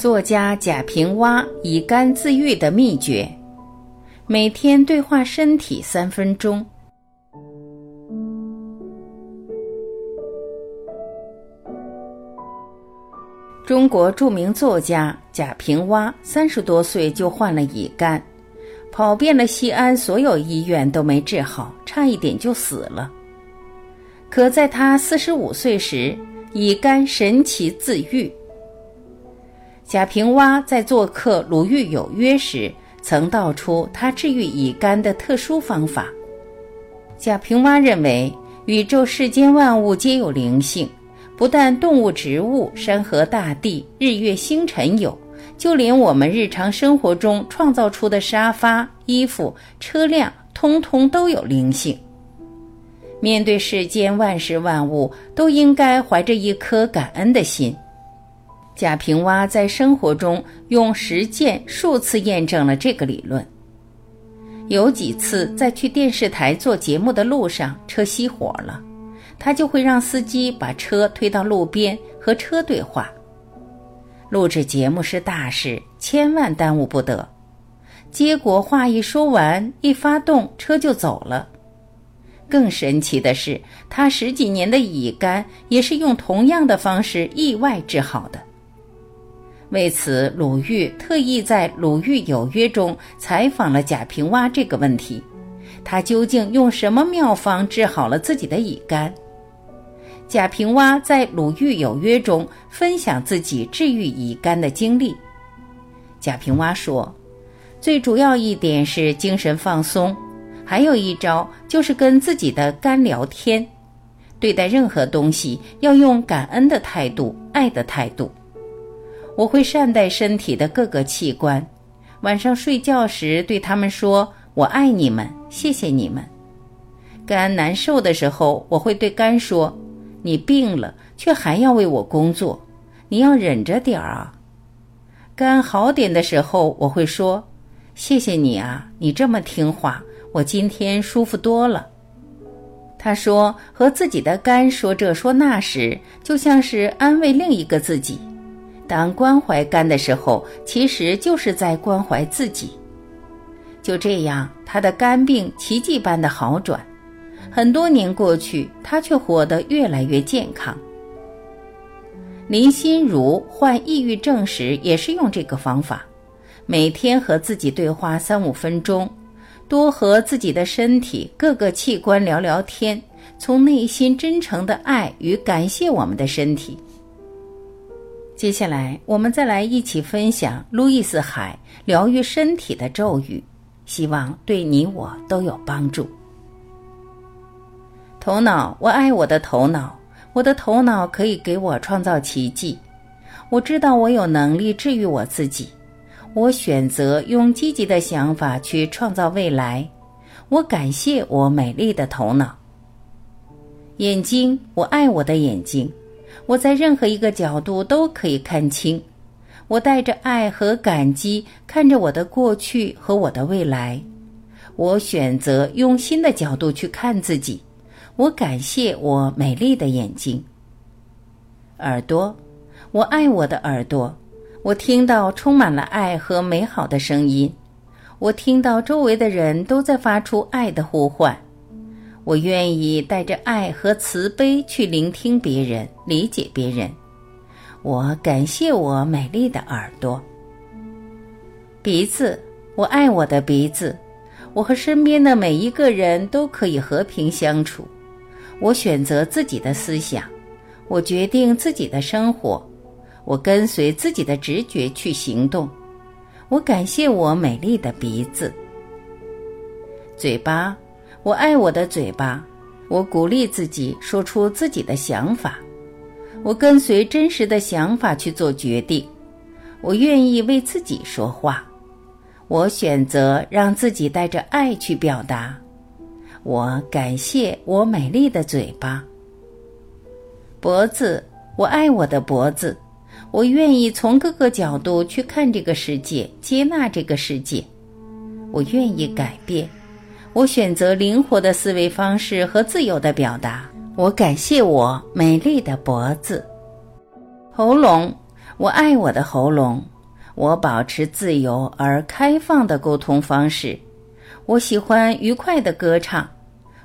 作家贾平凹以肝自愈的秘诀：每天对话身体三分钟。中国著名作家贾平凹三十多岁就患了乙肝，跑遍了西安所有医院都没治好，差一点就死了。可在他四十五岁时，乙肝神奇自愈。贾平凹在做客《鲁豫有约》时，曾道出他治愈乙肝的特殊方法。贾平凹认为，宇宙世间万物皆有灵性，不但动物、植物、山河大地、日月星辰有，就连我们日常生活中创造出的沙发、衣服、车辆，通通都有灵性。面对世间万事万物，都应该怀着一颗感恩的心。贾平凹在生活中用实践数次验证了这个理论。有几次在去电视台做节目的路上，车熄火了，他就会让司机把车推到路边和车对话。录制节目是大事，千万耽误不得。结果话一说完，一发动车就走了。更神奇的是，他十几年的乙肝也是用同样的方式意外治好的。为此，鲁豫特意在《鲁豫有约》中采访了贾平凹这个问题：他究竟用什么妙方治好了自己的乙肝？贾平凹在《鲁豫有约》中分享自己治愈乙肝的经历。贾平凹说：“最主要一点是精神放松，还有一招就是跟自己的肝聊天。对待任何东西要用感恩的态度、爱的态度。”我会善待身体的各个器官，晚上睡觉时对他们说：“我爱你们，谢谢你们。”肝难受的时候，我会对肝说：“你病了，却还要为我工作，你要忍着点儿啊。”肝好点的时候，我会说：“谢谢你啊，你这么听话，我今天舒服多了。”他说：“和自己的肝说这说那时，就像是安慰另一个自己。”当关怀肝的时候，其实就是在关怀自己。就这样，他的肝病奇迹般的好转。很多年过去，他却活得越来越健康。林心如患抑郁症时也是用这个方法，每天和自己对话三五分钟，多和自己的身体各个器官聊聊天，从内心真诚的爱与感谢我们的身体。接下来，我们再来一起分享路易斯·海疗愈身体的咒语，希望对你我都有帮助。头脑，我爱我的头脑，我的头脑可以给我创造奇迹。我知道我有能力治愈我自己。我选择用积极的想法去创造未来。我感谢我美丽的头脑。眼睛，我爱我的眼睛。我在任何一个角度都可以看清，我带着爱和感激看着我的过去和我的未来。我选择用新的角度去看自己。我感谢我美丽的眼睛。耳朵，我爱我的耳朵。我听到充满了爱和美好的声音。我听到周围的人都在发出爱的呼唤。我愿意带着爱和慈悲去聆听别人，理解别人。我感谢我美丽的耳朵。鼻子，我爱我的鼻子。我和身边的每一个人都可以和平相处。我选择自己的思想，我决定自己的生活，我跟随自己的直觉去行动。我感谢我美丽的鼻子。嘴巴。我爱我的嘴巴，我鼓励自己说出自己的想法，我跟随真实的想法去做决定，我愿意为自己说话，我选择让自己带着爱去表达，我感谢我美丽的嘴巴。脖子，我爱我的脖子，我愿意从各个角度去看这个世界，接纳这个世界，我愿意改变。我选择灵活的思维方式和自由的表达。我感谢我美丽的脖子、喉咙。我爱我的喉咙，我保持自由而开放的沟通方式。我喜欢愉快的歌唱。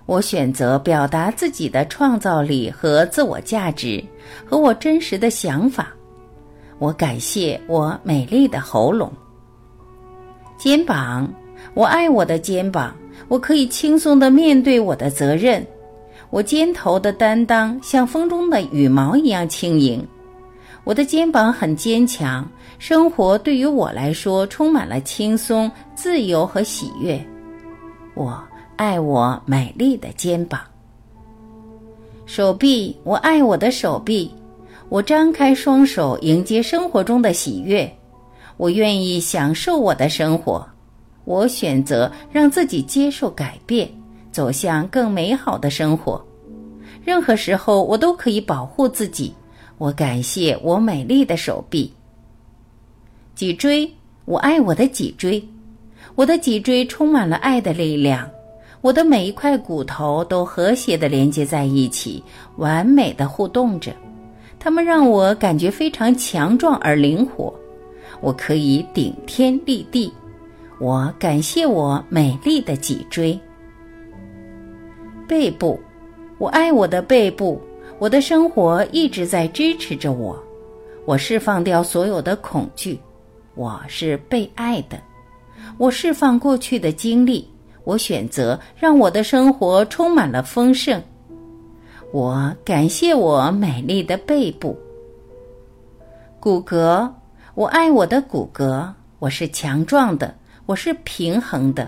我选择表达自己的创造力和自我价值，和我真实的想法。我感谢我美丽的喉咙。肩膀，我爱我的肩膀。我可以轻松地面对我的责任。我肩头的担当像风中的羽毛一样轻盈。我的肩膀很坚强。生活对于我来说充满了轻松、自由和喜悦。我。爱我美丽的肩膀，手臂，我爱我的手臂。我张开双手迎接生活中的喜悦，我愿意享受我的生活。我选择让自己接受改变，走向更美好的生活。任何时候，我都可以保护自己。我感谢我美丽的手臂。脊椎，我爱我的脊椎。我的脊椎充满了爱的力量。我的每一块骨头都和谐地连接在一起，完美的互动着，它们让我感觉非常强壮而灵活。我可以顶天立地。我感谢我美丽的脊椎。背部，我爱我的背部。我的生活一直在支持着我。我释放掉所有的恐惧。我是被爱的。我释放过去的经历。我选择让我的生活充满了丰盛。我感谢我美丽的背部。骨骼，我爱我的骨骼。我是强壮的，我是平衡的。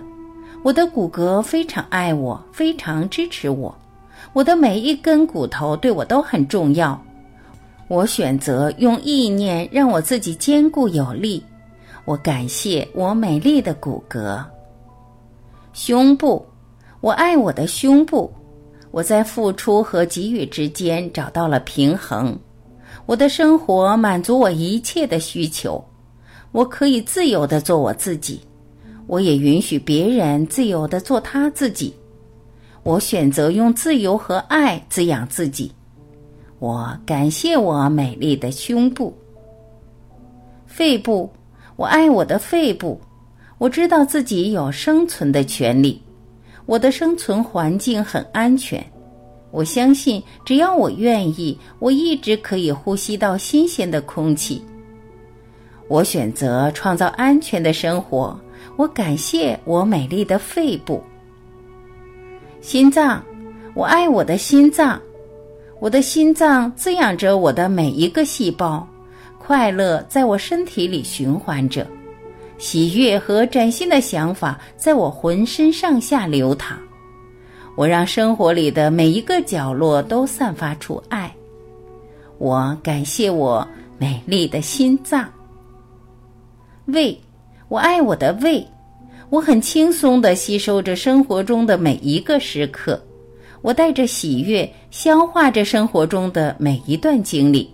我的骨骼非常爱我，非常支持我。我的每一根骨头对我都很重要。我选择用意念让我自己坚固有力。我感谢我美丽的骨骼。胸部，我爱我的胸部。我在付出和给予之间找到了平衡。我的生活满足我一切的需求。我可以自由的做我自己，我也允许别人自由的做他自己。我选择用自由和爱滋养自己。我感谢我美丽的胸部。肺部，我爱我的肺部。我知道自己有生存的权利，我的生存环境很安全。我相信，只要我愿意，我一直可以呼吸到新鲜的空气。我选择创造安全的生活。我感谢我美丽的肺部、心脏。我爱我的心脏，我的心脏滋养着我的每一个细胞，快乐在我身体里循环着。喜悦和崭新的想法在我浑身上下流淌，我让生活里的每一个角落都散发出爱。我感谢我美丽的心脏。胃，我爱我的胃，我很轻松地吸收着生活中的每一个时刻，我带着喜悦消化着生活中的每一段经历。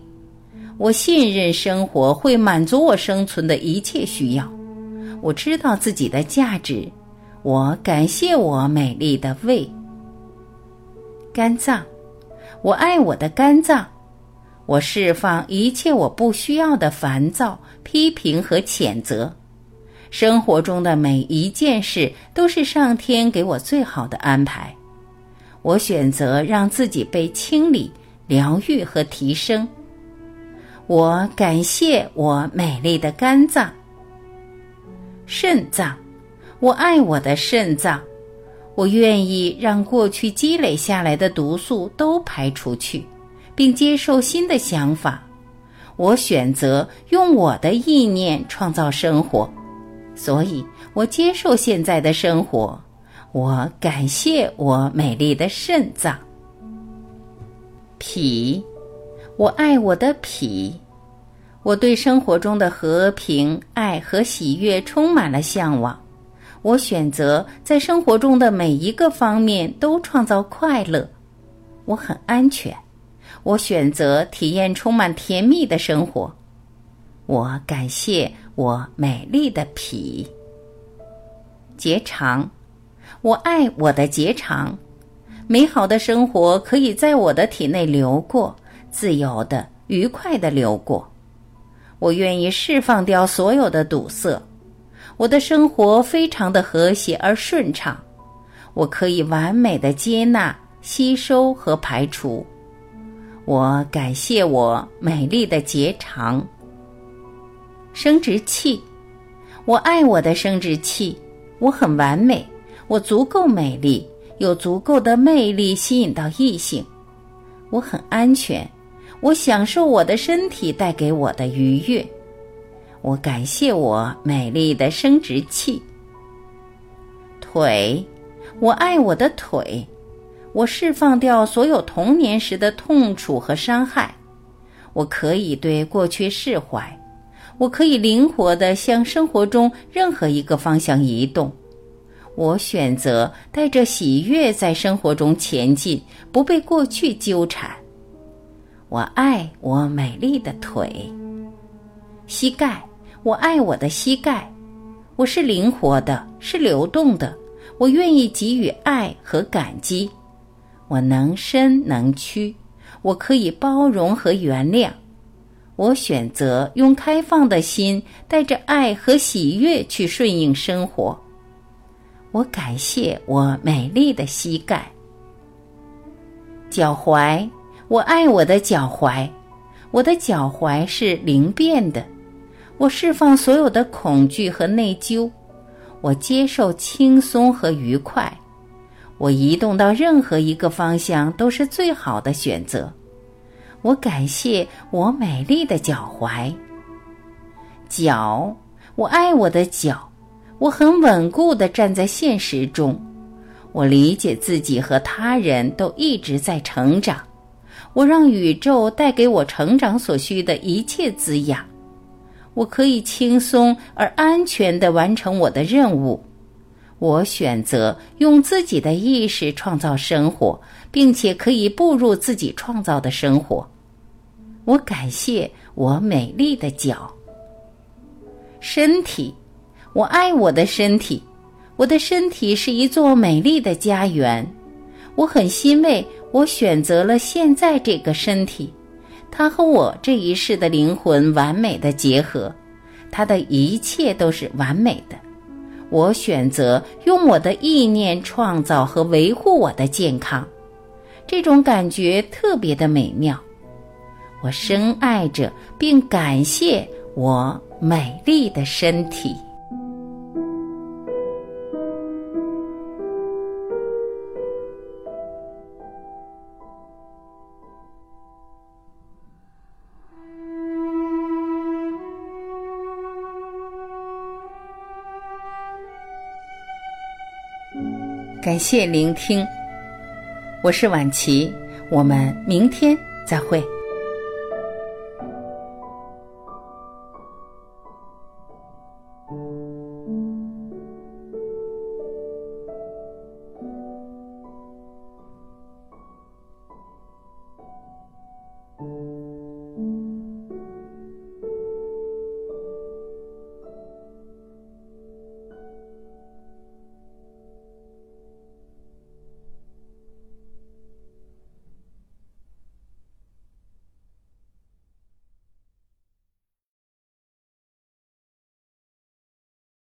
我信任生活会满足我生存的一切需要。我知道自己的价值，我感谢我美丽的胃。肝脏，我爱我的肝脏，我释放一切我不需要的烦躁、批评和谴责。生活中的每一件事都是上天给我最好的安排。我选择让自己被清理、疗愈和提升。我感谢我美丽的肝脏。肾脏，我爱我的肾脏，我愿意让过去积累下来的毒素都排出去，并接受新的想法。我选择用我的意念创造生活，所以我接受现在的生活。我感谢我美丽的肾脏。脾，我爱我的脾。我对生活中的和平、爱和喜悦充满了向往。我选择在生活中的每一个方面都创造快乐。我很安全。我选择体验充满甜蜜的生活。我感谢我美丽的脾。结肠，我爱我的结肠。美好的生活可以在我的体内流过，自由的、愉快的流过。我愿意释放掉所有的堵塞，我的生活非常的和谐而顺畅，我可以完美的接纳、吸收和排除。我感谢我美丽的结肠、生殖器，我爱我的生殖器，我很完美，我足够美丽，有足够的魅力吸引到异性，我很安全。我享受我的身体带给我的愉悦，我感谢我美丽的生殖器。腿，我爱我的腿，我释放掉所有童年时的痛楚和伤害，我可以对过去释怀，我可以灵活的向生活中任何一个方向移动，我选择带着喜悦在生活中前进，不被过去纠缠。我爱我美丽的腿，膝盖。我爱我的膝盖，我是灵活的，是流动的。我愿意给予爱和感激。我能伸能屈，我可以包容和原谅。我选择用开放的心，带着爱和喜悦去顺应生活。我感谢我美丽的膝盖，脚踝。我爱我的脚踝，我的脚踝是灵便的。我释放所有的恐惧和内疚，我接受轻松和愉快。我移动到任何一个方向都是最好的选择。我感谢我美丽的脚踝。脚，我爱我的脚，我很稳固的站在现实中。我理解自己和他人都一直在成长。我让宇宙带给我成长所需的一切滋养，我可以轻松而安全地完成我的任务。我选择用自己的意识创造生活，并且可以步入自己创造的生活。我感谢我美丽的脚、身体，我爱我的身体，我的身体是一座美丽的家园。我很欣慰。我选择了现在这个身体，它和我这一世的灵魂完美的结合，它的一切都是完美的。我选择用我的意念创造和维护我的健康，这种感觉特别的美妙。我深爱着并感谢我美丽的身体。感谢聆听，我是晚琪，我们明天再会。